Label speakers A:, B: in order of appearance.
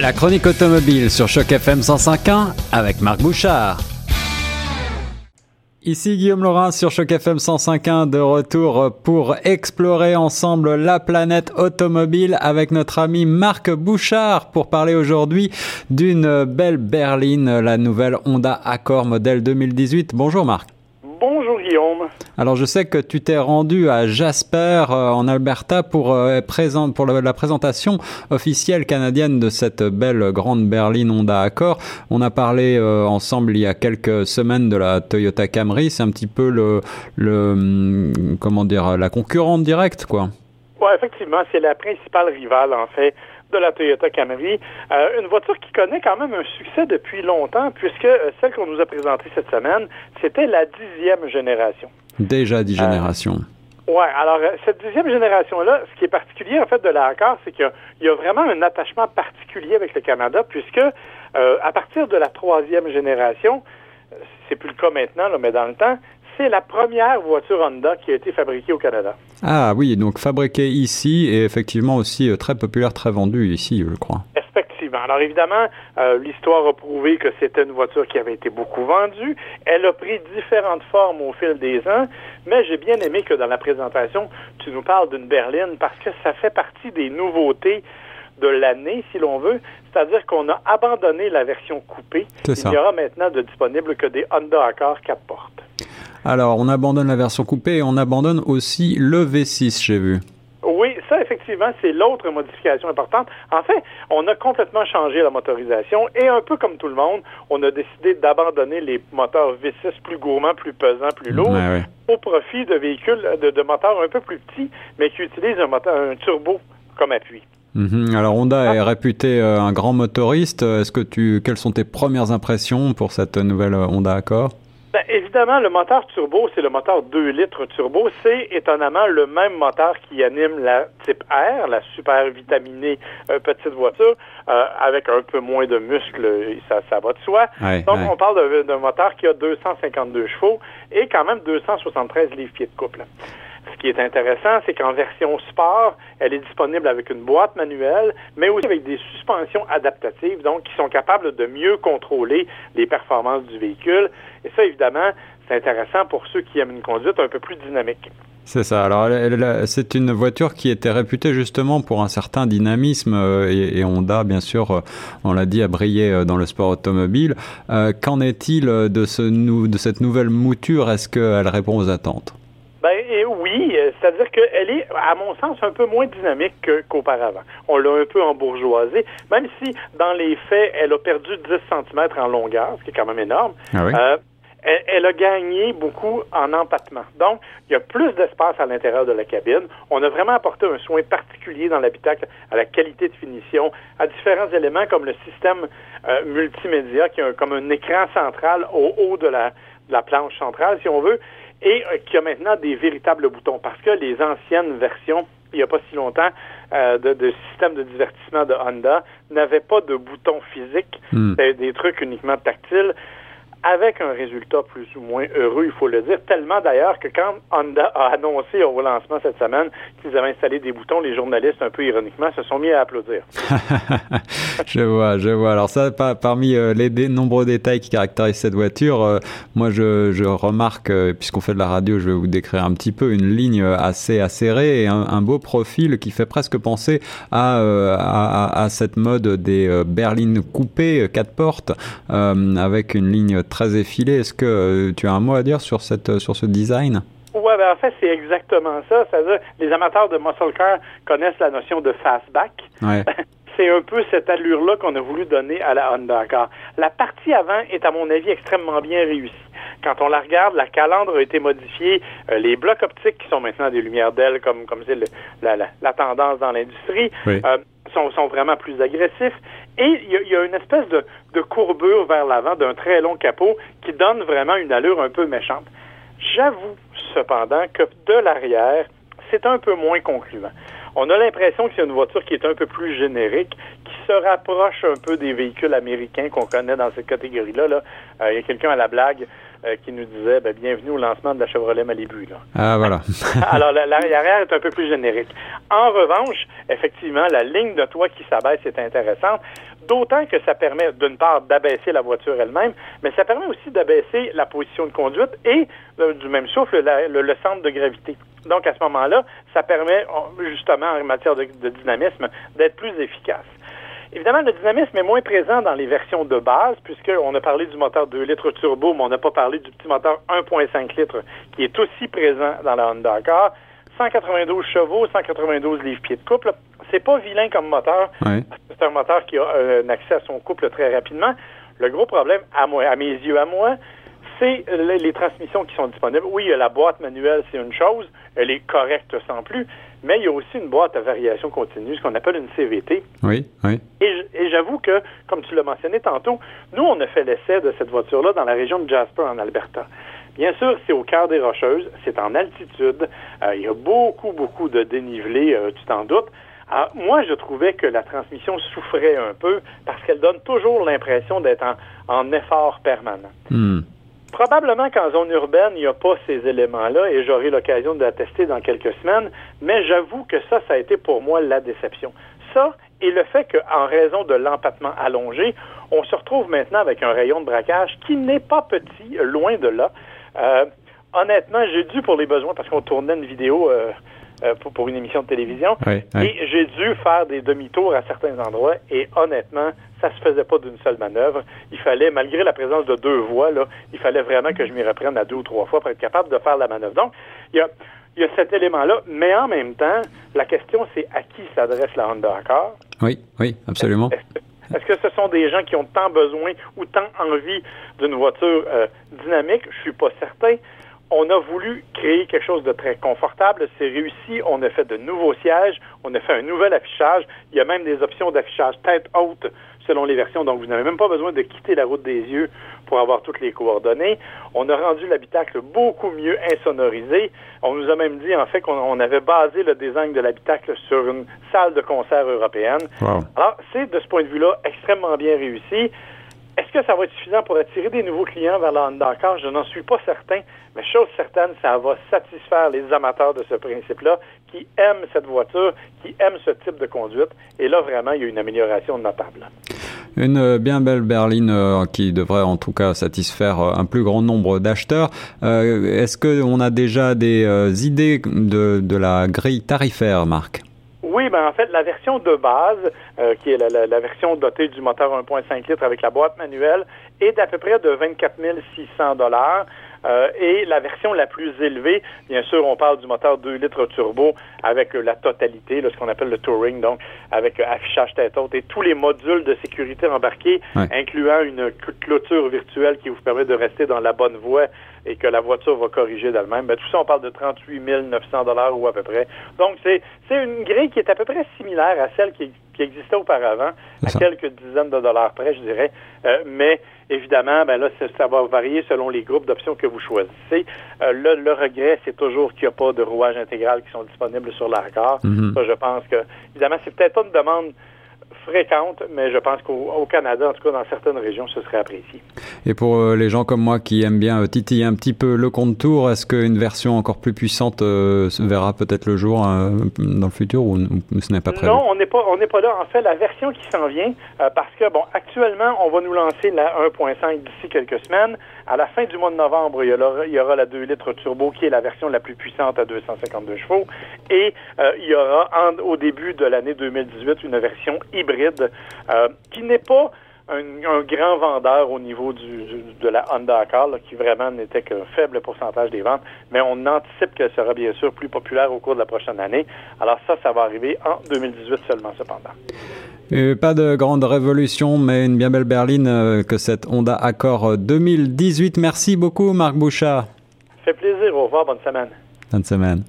A: La chronique automobile sur Choc FM 105.1 avec Marc Bouchard. Ici Guillaume Laurin sur Choc FM 105.1 de retour pour explorer ensemble la planète automobile avec notre ami Marc Bouchard pour parler aujourd'hui d'une belle berline, la nouvelle Honda Accord modèle 2018. Bonjour Marc.
B: Guillaume.
A: Alors je sais que tu t'es rendu à Jasper euh, en Alberta pour, euh, pour la présentation officielle canadienne de cette belle grande berline Honda Accord. On a parlé euh, ensemble il y a quelques semaines de la Toyota Camry. C'est un petit peu le, le hum, comment dire la concurrente directe quoi.
B: Oui, effectivement, c'est la principale rivale en fait de la Toyota Camry. Euh, une voiture qui connaît quand même un succès depuis longtemps, puisque euh, celle qu'on nous a présentée cette semaine, c'était la dixième génération.
A: Déjà dix générations.
B: Euh, oui, alors cette dixième génération-là, ce qui est particulier en fait de la c'est qu'il y, a vraiment un attachement particulier avec le Canada, puisque à partir de la troisième génération, c'est plus le cas maintenant, là, mais dans le temps, c'est la première voiture Honda qui a été fabriquée au Canada.
A: Ah oui, donc fabriquée ici et effectivement aussi euh, très populaire, très vendue ici, je crois.
B: Effectivement. Alors évidemment, euh, l'histoire a prouvé que c'était une voiture qui avait été beaucoup vendue. Elle a pris différentes formes au fil des ans, mais j'ai bien aimé que dans la présentation, tu nous parles d'une berline parce que ça fait partie des nouveautés de l'année, si l'on veut. C'est-à-dire qu'on a abandonné la version coupée. Il n'y aura maintenant de disponible que des Honda Accord 4 portes.
A: Alors, on abandonne la version coupée et on abandonne aussi le V6, j'ai vu.
B: Oui, ça, effectivement, c'est l'autre modification importante. En fait, on a complètement changé la motorisation et un peu comme tout le monde, on a décidé d'abandonner les moteurs V6 plus gourmands, plus pesants, plus lourds au profit de véhicules, de, moteurs un peu plus petits, mais qui utilisent un, moteur, un turbo comme appui.
A: Mhm. Alors Honda est ah. réputé euh, un grand motoriste. Est-ce que tu, quelles sont tes premières impressions pour cette nouvelle Honda Accord?
B: Ben, évidemment, le moteur turbo, c'est le moteur 2 litres turbo. C'est étonnamment le même moteur qui anime la type R, la super vitaminée euh, petite voiture, euh, avec un peu moins de muscles, ça, ça va de soi. Donc, on parle d'un moteur qui a 252 chevaux et quand même 273 livres-pieds de couple. Ce qui est intéressant, c'est qu'en version sport, elle est disponible avec une boîte manuelle, mais aussi avec des suspensions adaptatives, donc qui sont capables de mieux contrôler les performances du véhicule. Et ça, évidemment, c'est intéressant pour ceux qui aiment une conduite un peu plus dynamique.
A: C'est ça. Alors, c'est une voiture qui était réputée justement pour un certain dynamisme euh, et, Honda, bien sûr, euh, on l'a dit, a brillé euh, dans le sport automobile. Qu'en est-il de, de cette nouvelle mouture? Est-ce qu'elle répond aux attentes?
B: Ben oui, c'est-à-dire qu'elle est, à mon sens, un peu moins dynamique qu'auparavant. On l'a un peu embourgeoisée, même si, dans les faits, elle a perdu 10 cm en longueur, ce qui est quand même énorme.
A: Ah oui?
B: elle, a gagné beaucoup en empattement. Donc, il y a plus d'espace à l'intérieur de la cabine. On a vraiment apporté un soin particulier dans l'habitacle à la qualité de finition, à différents éléments comme le système euh, multimédia qui a comme un écran central au haut de la, planche centrale, si on veut, et euh, qui a maintenant des véritables boutons parce que les anciennes versions il n'y a pas si longtemps, euh, de, de, système de divertissement de Honda n'avaient pas de boutons physiques, hmm. des trucs uniquement tactiles avec un résultat plus ou moins heureux, il faut le dire, tellement d'ailleurs que quand Honda a annoncé au lancement cette semaine qu'ils avaient installé des boutons, les journalistes, un peu ironiquement, se sont mis à applaudir.
A: je vois, je vois. Alors ça, parmi euh, les nombreux détails qui caractérisent cette voiture, euh, moi je, remarque, euh, puisqu'on fait de la radio, je vais vous décrire un petit peu une ligne assez acérée et un, beau profil qui fait presque penser à, à cette mode des berlines coupées, quatre portes, avec une ligne très effilé. Est-ce que euh, tu as un mot à dire sur, cette, sur ce design?
B: Oui, ben en fait, c'est exactement ça. C'est-à-dire, les amateurs de muscle car connaissent la notion de fastback. c'est un peu cette allure-là qu'on a voulu donner à la Honda. La partie avant est, à mon avis, extrêmement bien réussie. Quand on la regarde, la calandre a été modifiée. Euh, les blocs optiques, qui sont maintenant des lumières d'ailes, comme comme c'est la, la, tendance dans l'industrie, euh, sont, vraiment plus agressifs. Et il y, a une espèce de, courbure vers l'avant d'un très long capot qui donne vraiment une allure un peu méchante. J'avoue cependant que de l'arrière, c'est un peu moins concluant. On a l'impression que c'est une voiture qui est un peu plus générique, qui se rapproche un peu des véhicules américains qu'on connaît dans cette catégorie-là. Là. Euh, il y a quelqu'un à la blague euh, qui nous disait ben, bienvenue au lancement de la Chevrolet Malibu. Là.
A: Ah voilà.
B: Alors l'arrière est un peu plus générique. En revanche, effectivement, la ligne de toit qui s'abaisse est intéressante, d'autant que ça permet d'une part d'abaisser la voiture elle-même, mais ça permet aussi d'abaisser la position de conduite et euh, du même souffle le, centre de gravité. Donc à ce moment-là, ça permet justement en matière de dynamisme d'être plus efficace. Évidemment, le dynamisme est moins présent dans les versions de base, puisqu'on a parlé du moteur 2 litres turbo, mais on n'a pas parlé du petit moteur 1.5 litres, qui est aussi présent dans la Honda Accord. 192 chevaux, 192 livres-pieds de couple. C'est pas vilain comme moteur. C'est un moteur qui a euh, un accès à son couple très rapidement. Le gros problème, à, moi, à mes yeux, à moi, c'est les, transmissions qui sont disponibles. Oui, la boîte manuelle, c'est une chose. Elle est correcte sans plus. Mais il y a aussi une boîte à variation continue, ce qu'on appelle une CVT.
A: Oui, oui.
B: Et, j'avoue que, comme tu l'as mentionné tantôt, nous, on a fait l'essai de cette voiture-là dans la région de Jasper, en Alberta. Bien sûr, c'est au cœur des Rocheuses, c'est en altitude, euh, il y a beaucoup, beaucoup de dénivelé, euh, tu t'en doutes. Alors, moi, je trouvais que la transmission souffrait un peu parce qu'elle donne toujours l'impression d'être en, effort permanent. Hmm. Probablement qu'en zone urbaine, il n'y a pas ces éléments-là et j'aurai l'occasion de la tester dans quelques semaines, mais j'avoue que ça, ça a été pour moi la déception. Ça et le fait qu'en raison de l'empattement allongé, on se retrouve maintenant avec un rayon de braquage qui n'est pas petit, loin de là. Euh, honnêtement, j'ai dû pour les besoins, parce qu'on tournait une vidéo euh, euh, pour, une émission de télévision. Et j'ai dû faire des demi-tours à certains endroits et honnêtement, ça se faisait pas d'une seule manœuvre. Il fallait, malgré la présence de deux voies, là, il fallait vraiment que je m'y reprenne à deux ou trois fois pour être capable de faire la manœuvre. Donc, il y a, il y a cet élément-là, mais en même temps, la question c'est à qui s'adresse la Honda Accord?
A: Oui, oui, absolument.
B: Est-ce que ce sont des gens qui ont tant besoin ou tant envie d'une voiture euh, dynamique? Je suis pas certain on a voulu créer quelque chose de très confortable. C'est réussi. On a fait de nouveaux sièges. On a fait un nouvel affichage. Il y a même des options d'affichage tête haute selon les versions. Donc, vous n'avez même pas besoin de quitter la route des yeux pour avoir toutes les coordonnées. On a rendu l'habitacle beaucoup mieux insonorisé. On nous a même dit, en fait, qu'on avait basé le design de l'habitacle sur une salle de concert européenne. Alors, c'est de ce point de vue-là extrêmement bien réussi. Est-ce que ça va être suffisant pour attirer des nouveaux clients vers la Honda Je n'en suis pas certain, mais chose certaine, ça va satisfaire les amateurs de ce principe-là qui aiment cette voiture, qui aiment ce type de conduite. Et là, vraiment, il y a une amélioration notable.
A: Une euh, bien belle berline euh, qui devrait en tout cas satisfaire euh, un plus grand nombre d'acheteurs. Est-ce qu'on a déjà des idées de la grille tarifaire, Marc?
B: Oui, ben en fait, la version de base, euh, qui est la, version dotée du moteur 1.5 litres avec la boîte manuelle, est d'à peu près de 24 600 dollars. Euh, et la version la plus élevée, bien sûr, on parle du moteur 2 litres turbo avec la totalité, ce qu'on appelle le touring, donc avec affichage tête haute et tous les modules de sécurité embarqués, incluant une clôture virtuelle qui vous permet de rester dans la bonne voie et que la voiture va corriger d'elle-même. Ben, tout ça, on parle de 38 900 dollars ou à peu près. Donc, c'est une grille qui est à peu près similaire à celle qui, existait auparavant, à quelques dizaines de dollars près, je dirais. Euh, mais évidemment, ben là, ça va varier selon les groupes d'options que vous choisissez. Euh, le, regret, c'est toujours qu'il n'y a pas de rouage intégral qui sont disponibles sur l'Arcor. Mm-hmm. Ça, je pense que, évidemment, c'est peut-être pas une demande fréquente, mais je pense qu'au Canada, en tout cas dans certaines régions, ce serait apprécié.
A: Et pour euh, les gens comme moi qui aiment bien euh, titiller un petit peu le compte tour, est-ce qu'une version encore plus puissante euh, verra peut-être le jour dans le futur ou, ce n'est pas prévu?
B: Non, on n'est pas, pas là. En fait, la version qui s'en vient, parce que, bon, actuellement, on va nous lancer la 1.5 d'ici quelques semaines. À la fin du mois de novembre, il y, aura, la 2 litres turbo qui est la version la plus puissante à 252 chevaux. Et il y aura au début de l'année 2018 une version hybride qui n'est pas un, grand vendeur au niveau du, de la Honda Accord, qui vraiment n'était qu'un faible pourcentage des ventes, mais on anticipe qu'elle sera bien sûr plus populaire au cours de la prochaine année. Alors ça, ça va arriver en 2018 seulement cependant.
A: Euh, pas de grande révolution, mais une bien belle berline euh, que cette Honda Accord 2018. Merci beaucoup, Marc Bouchard.
B: Ça fait plaisir. Au revoir. Bonne semaine.
A: Bonne semaine.